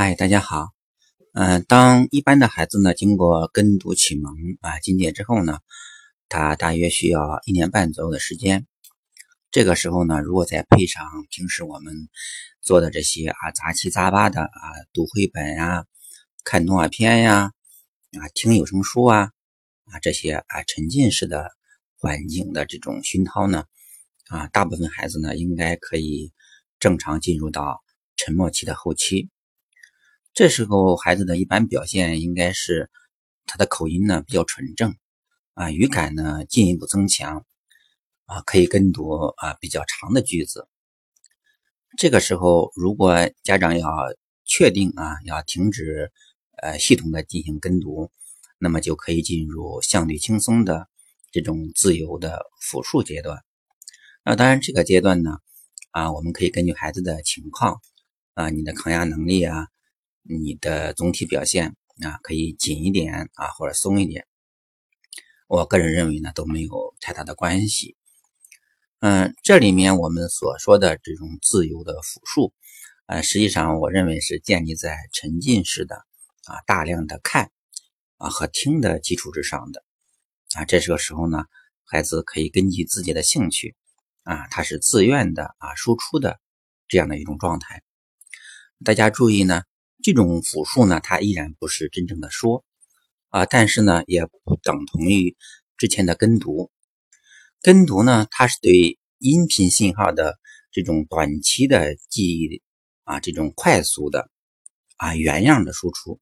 嗨，大家好。嗯，当一般的孩子呢，经过跟读启蒙啊进阶之后呢，他大约需要一年半左右的时间。这个时候呢，如果再配上平时我们做的这些啊杂七杂八的啊读绘本呀、看动画片呀、啊听有声书啊啊这些啊沉浸式的环境的这种熏陶呢，啊大部分孩子呢应该可以正常进入到沉默期的后期。这时候孩子的一般表现应该是他的口音呢比较纯正啊，语感呢进一步增强啊，可以跟读啊比较长的句子。这个时候，如果家长要确定啊要停止呃系统的进行跟读，那么就可以进入相对轻松的这种自由的复述阶段。那当然，这个阶段呢啊，我们可以根据孩子的情况啊，你的抗压能力啊。你的总体表现啊，可以紧一点啊，或者松一点。我个人认为呢，都没有太大的关系。嗯，这里面我们所说的这种自由的复述，呃，实际上我认为是建立在沉浸式的啊大量的看啊和听的基础之上的啊。这个时候呢，孩子可以根据自己的兴趣啊，他是自愿的啊输出的这样的一种状态。大家注意呢。这种复述呢，它依然不是真正的说啊，但是呢，也不等同于之前的跟读。跟读呢，它是对音频信号的这种短期的记忆啊，这种快速的啊原样的输出；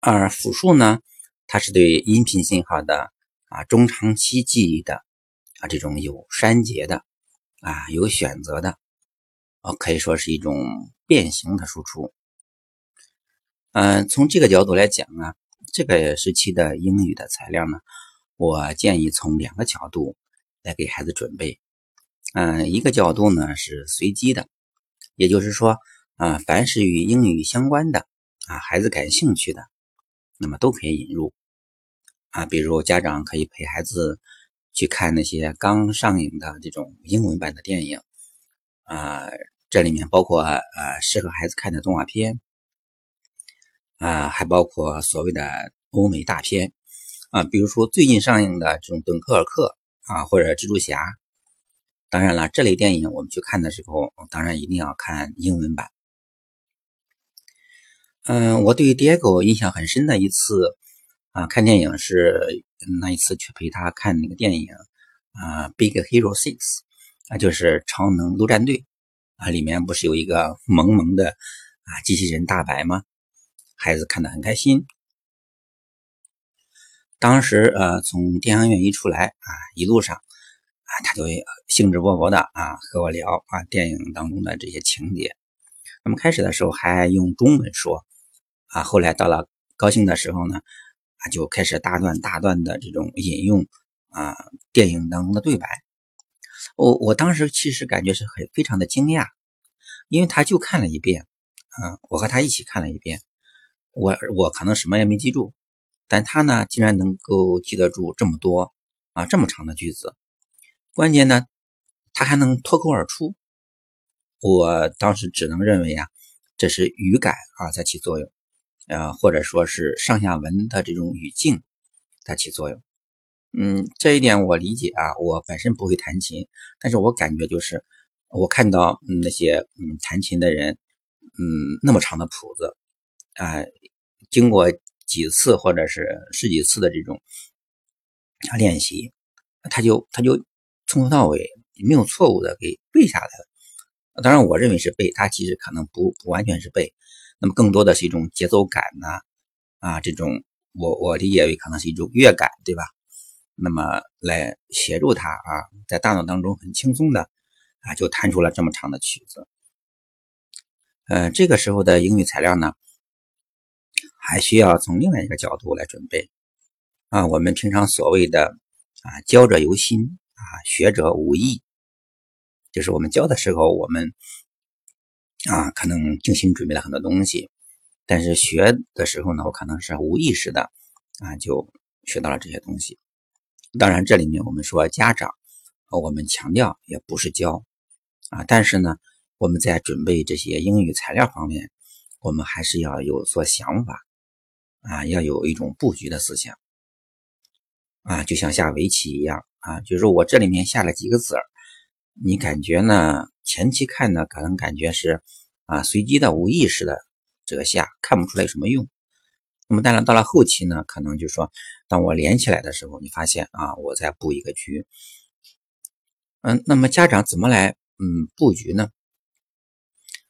而复述呢，它是对音频信号的啊中长期记忆的啊这种有删节的啊有选择的。啊，可以说是一种变形的输出。嗯，从这个角度来讲呢，这个时期的英语的材料呢，我建议从两个角度来给孩子准备。嗯，一个角度呢是随机的，也就是说，啊，凡是与英语相关的啊，孩子感兴趣的，那么都可以引入。啊，比如家长可以陪孩子去看那些刚上映的这种英文版的电影。啊，这里面包括呃适合孩子看的动画片，啊，还包括所谓的欧美大片，啊，比如说最近上映的这种《敦刻尔克》啊，或者《蜘蛛侠》。当然了，这类电影我们去看的时候，当然一定要看英文版。嗯，我对 Diego 印象很深的一次啊，看电影是那一次去陪他看那个电影啊，《Big Hero Six》。那就是超能陆战队啊，里面不是有一个萌萌的啊机器人大白吗？孩子看得很开心。当时呃从电影院一出来啊，一路上啊他就兴致勃勃的啊和我聊啊电影当中的这些情节。那么开始的时候还用中文说啊，后来到了高兴的时候呢啊就开始大段大段的这种引用啊电影当中的对白。我我当时其实感觉是很非常的惊讶，因为他就看了一遍，嗯，我和他一起看了一遍，我我可能什么也没记住，但他呢竟然能够记得住这么多啊这么长的句子，关键呢他还能脱口而出，我当时只能认为啊这是语感啊在起作用，呃或者说是上下文的这种语境在起作用。嗯，这一点我理解啊。我本身不会弹琴，但是我感觉就是，我看到那些嗯弹琴的人，嗯那么长的谱子啊，经过几次或者是十几次的这种练习，他就他就从头到尾没有错误的给背下来了。当然，我认为是背，他其实可能不不完全是背，那么更多的是一种节奏感呐，啊，这种我我理解为可能是一种乐感，对吧？那么来协助他啊，在大脑当中很轻松的啊，就弹出了这么长的曲子。呃，这个时候的英语材料呢，还需要从另外一个角度来准备啊。我们平常所谓的啊，教者由心啊，学者无意，就是我们教的时候，我们啊可能精心准备了很多东西，但是学的时候呢，我可能是无意识的啊，就学到了这些东西。当然，这里面我们说家长，我们强调也不是教啊，但是呢，我们在准备这些英语材料方面，我们还是要有所想法啊，要有一种布局的思想啊，就像下围棋一样啊，就是我这里面下了几个子儿，你感觉呢？前期看呢，可能感觉是啊随机的、无意识的这个下，看不出来有什么用。那么当然到了后期呢，可能就说，当我连起来的时候，你发现啊，我在布一个局。嗯，那么家长怎么来嗯布局呢？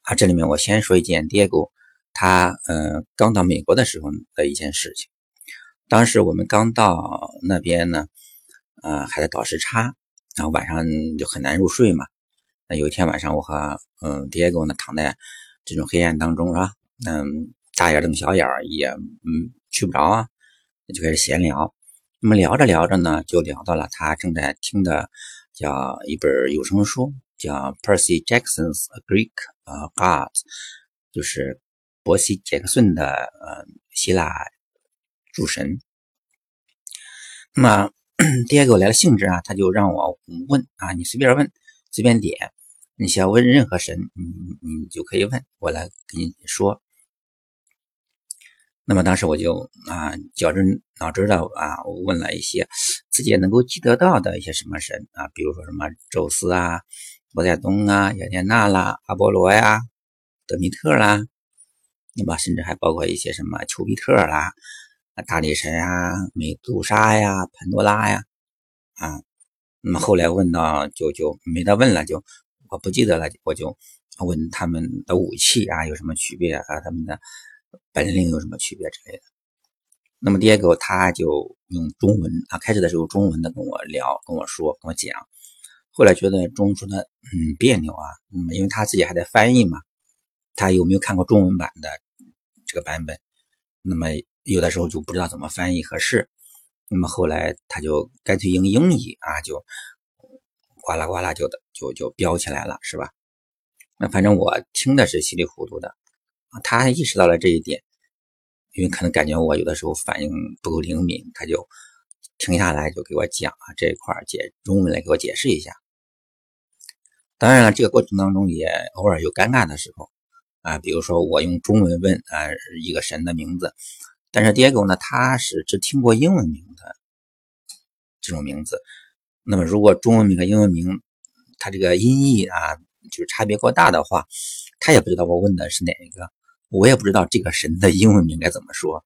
啊，这里面我先说一件 Diego 他嗯刚到美国的时候的一件事情。当时我们刚到那边呢，啊还在倒时差，然后晚上就很难入睡嘛。那有一天晚上，我和嗯 Diego 呢躺在这种黑暗当中，是吧？嗯，大眼瞪小眼也嗯去不着啊，就开始闲聊。那么聊着聊着呢，就聊到了他正在听的叫一本有声书，叫 Percy Jackson's Greek 呃 Gods，就是伯西·杰克逊的呃希腊诸神。那么 Diego 来了兴致啊，他就让我问啊，你随便问，随便点。你想问任何神，你你就可以问我来给你说。那么当时我就啊绞着脑汁的啊我问了一些自己也能够记得到的一些什么神啊，比如说什么宙斯啊、波塞冬啊、雅典娜啦、阿波罗呀、德米特啦，那么甚至还包括一些什么丘比特啦、大力神啊、美杜莎呀、潘多拉呀啊。那么后来问到就就没得问了，就。我不记得了，我就问他们的武器啊有什么区别啊？他们的本领有什么区别之类的。那么第二个他就用中文啊，开始的时候中文的跟我聊，跟我说，跟我讲。后来觉得中文说的嗯别扭啊，嗯，因为他自己还在翻译嘛，他有没有看过中文版的这个版本？那么有的时候就不知道怎么翻译合适。那么后来他就干脆用英语啊就。呱啦呱啦就的就就飙起来了，是吧？那反正我听的是稀里糊涂的。他意识到了这一点，因为可能感觉我有的时候反应不够灵敏，他就停下来就给我讲啊这一块解中文来给我解释一下。当然了，这个过程当中也偶尔有尴尬的时候啊，比如说我用中文问啊一个神的名字，但是 Diego 呢他是只听过英文名的这种名字。那么，如果中文名和英文名，它这个音译啊，就是差别过大的话，他也不知道我问的是哪一个，我也不知道这个神的英文名该怎么说。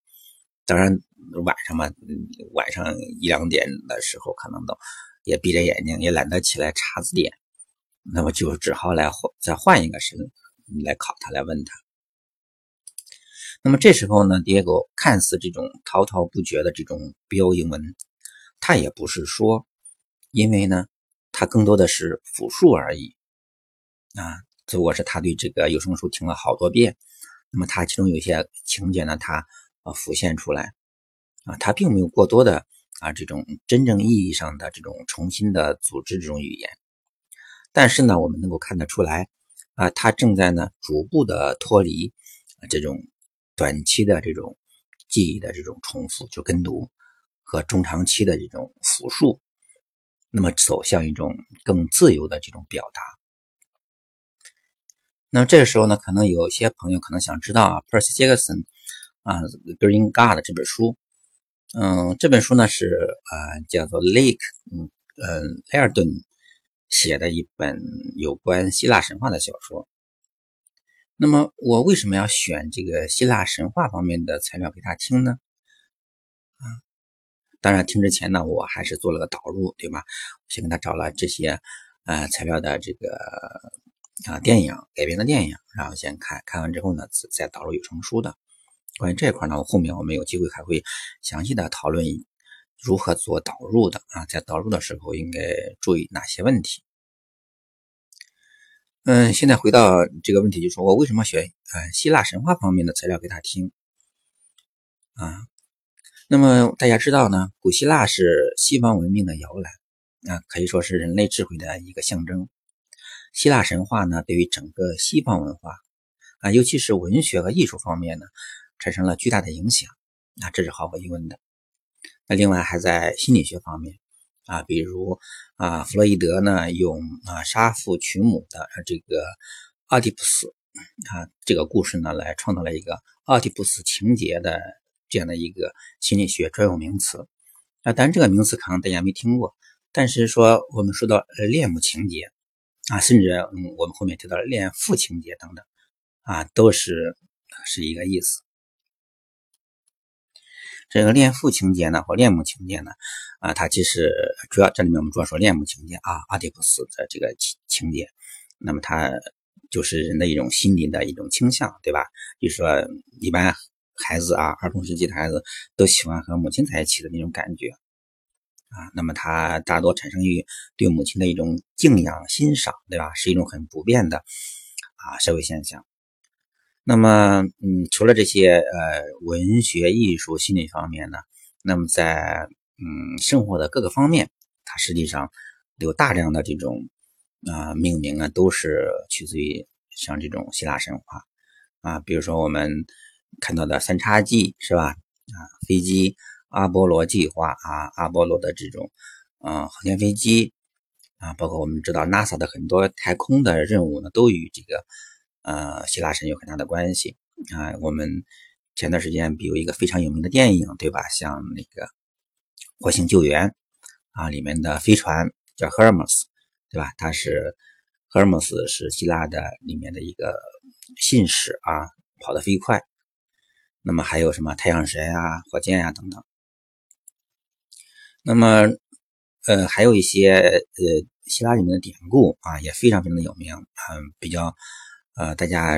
当然，晚上嘛，晚上一两点的时候，可能都也闭着眼睛，也懒得起来查字典，那么就只好来，再换一个神来考他，来问他。那么这时候呢，迭戈看似这种滔滔不绝的这种标英文，他也不是说。因为呢，他更多的是复述而已啊，只不过是他对这个有声书听了好多遍，那么他其中有些情节呢，他呃浮现出来啊，他并没有过多的啊这种真正意义上的这种重新的组织这种语言，但是呢，我们能够看得出来啊，他正在呢逐步的脱离这种短期的这种记忆的这种重复就跟读和中长期的这种复述。那么走向一种更自由的这种表达。那么这个时候呢，可能有些朋友可能想知道啊，Percy Jackson 啊，《Green God》这本书，嗯，这本书呢是啊叫做 Lake，嗯嗯，莱尔顿写的一本有关希腊神话的小说。那么我为什么要选这个希腊神话方面的材料给他听呢？啊？当然，听之前呢，我还是做了个导入，对吧？先给他找了这些呃材料的这个啊电影改编的电影，然后先看看完之后呢，再导入有声书的。关于这块呢，我后面我们有机会还会详细的讨论如何做导入的啊，在导入的时候应该注意哪些问题。嗯，现在回到这个问题，就说我为什么选呃希腊神话方面的材料给他听啊？那么大家知道呢，古希腊是西方文明的摇篮啊，可以说是人类智慧的一个象征。希腊神话呢，对于整个西方文化啊，尤其是文学和艺术方面呢，产生了巨大的影响啊，这是毫无疑问的。那另外还在心理学方面啊，比如啊，弗洛伊德呢，用啊杀父娶母的这个奥狄普斯啊这个故事呢，来创造了一个奥狄普斯情节的这样的一个心理学专有名词啊。当然，这个名词可能大家没听过，但是说我们说到呃恋母情节啊，甚至嗯我们后面提到了恋父情节等等啊，都是是一个意思。这个恋父情节呢，或恋母情节呢，啊，它其实主要这里面我们主要说恋母情节啊，阿迪普斯的这个情情节，那么它就是人的一种心理的一种倾向，对吧？就是说，一般孩子啊，儿童时期的孩子都喜欢和母亲在一起的那种感觉啊，那么它大多产生于对母亲的一种敬仰、欣赏，对吧？是一种很普遍的啊社会现象。那么，嗯，除了这些呃文学、艺术、心理方面呢，那么在嗯生活的各个方面，它实际上有大量的这种啊命名啊，都是取自于像这种希腊神话啊，比如说我们看到的三叉戟是吧？啊，飞机阿波罗计划啊，阿波罗的这种啊航天飞机啊，包括我们知道 NASA 的很多太空的任务呢，都与这个。呃，希腊神有很大的关系啊。我们前段时间比如一个非常有名的电影，对吧？像那个《火星救援》啊，里面的飞船叫 Hermes，对吧？它是 Hermes 是希腊的里面的一个信使啊，跑得飞快。那么还有什么太阳神啊、火箭呀等等。那么呃，还有一些呃希腊里面的典故啊，也非常非常的有名，嗯，比较。呃，大家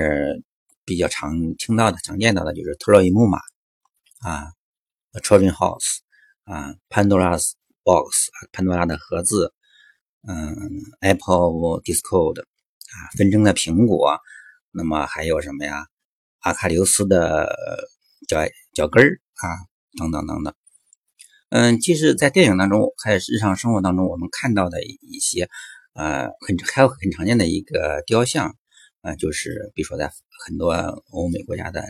比较常听到的、常见到的就是特洛伊木马啊，Trojan Horse 啊，Pandora's Box 啊，潘多拉的盒子，嗯，Apple Discord 啊，纷争的苹果，那么还有什么呀？阿喀琉斯的脚脚跟儿啊，等等等等。嗯，其实，在电影当中，还有日常生活当中，我们看到的一些呃，很还有很常见的一个雕像。啊，就是比如说，在很多欧美国家的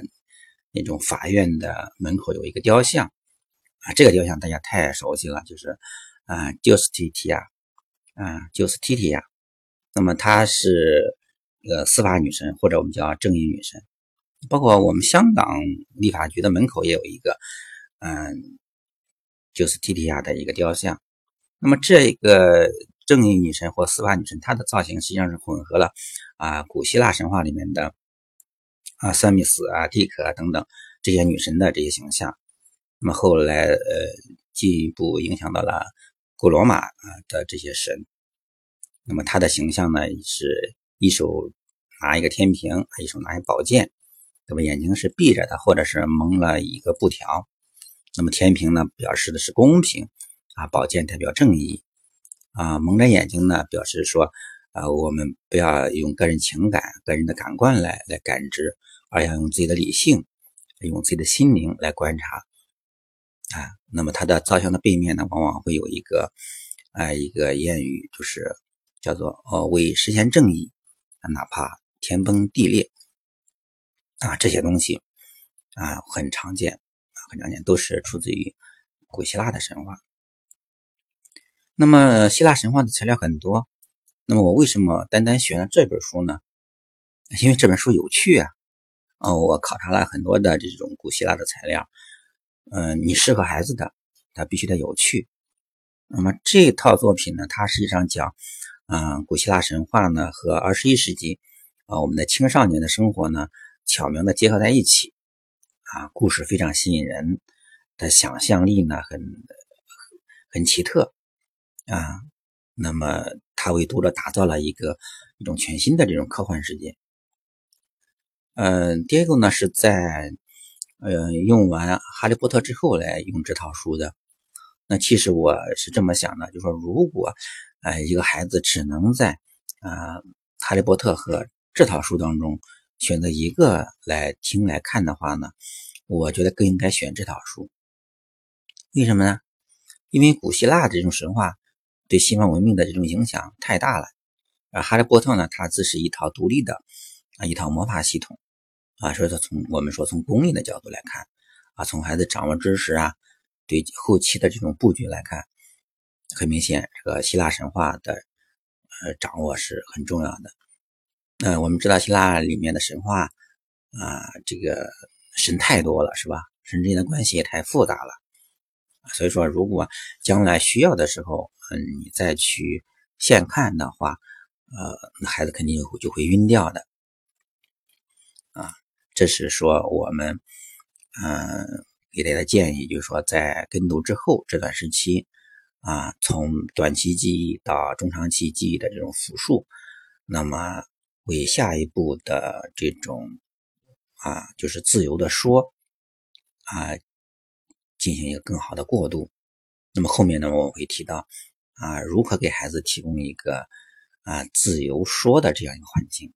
那种法院的门口有一个雕像啊，这个雕像大家太熟悉了，就是啊，Justitia 啊，Justitia。那么她是呃司法女神，或者我们叫正义女神。包括我们香港立法局的门口也有一个嗯，Justitia 的一个雕像。那么这个。正义女神或司法女神，她的造型实际上是混合了啊古希腊神话里面的啊塞米斯啊蒂可等等这些女神的这些形象。那么后来呃进一步影响到了古罗马啊的这些神。那么她的形象呢是一手拿一个天平，一手拿一宝剑，那么眼睛是闭着的，或者是蒙了一个布条。那么天平呢表示的是公平啊，宝剑代表正义。啊，蒙着眼睛呢，表示说，啊，我们不要用个人情感、个人的感官来来感知，而要用自己的理性，用自己的心灵来观察。啊，那么它的造像的背面呢，往往会有一个，啊，一个谚语，就是叫做“哦，为实现正义，哪怕天崩地裂”。啊，这些东西啊，很常见，很常见，都是出自于古希腊的神话。那么希腊神话的材料很多，那么我为什么单单选了这本书呢？因为这本书有趣啊！哦，我考察了很多的这种古希腊的材料，嗯，你适合孩子的，它必须得有趣。那么这套作品呢，它实际上讲，嗯，古希腊神话呢和二十一世纪啊我们的青少年的生活呢巧妙的结合在一起，啊，故事非常吸引人，的想象力呢很很奇特。啊，那么他为读者打造了一个一种全新的这种科幻世界。嗯，第二个呢是在呃用完《哈利波特》之后来用这套书的。那其实我是这么想的，就说如果呃一个孩子只能在啊《哈利波特》和这套书当中选择一个来听来看的话呢，我觉得更应该选这套书。为什么呢？因为古希腊这种神话。对西方文明的这种影响太大了，而哈利波特呢，它自是一套独立的啊一套魔法系统啊，所以说从我们说从功利的角度来看啊，从孩子掌握知识啊，对后期的这种布局来看，很明显这个希腊神话的呃掌握是很重要的。那我们知道希腊里面的神话啊，这个神太多了，是吧？神之间的关系也太复杂了，所以说，如果将来需要的时候，嗯，你再去现看的话，呃，那孩子肯定就会晕掉的。啊，这是说我们，嗯，给大家建议，就是说在跟读之后这段时期，啊，从短期记忆到中长期记忆的这种复述，那么为下一步的这种，啊，就是自由的说，啊，进行一个更好的过渡。那么后面呢，我会提到，啊，如何给孩子提供一个，啊，自由说的这样一个环境。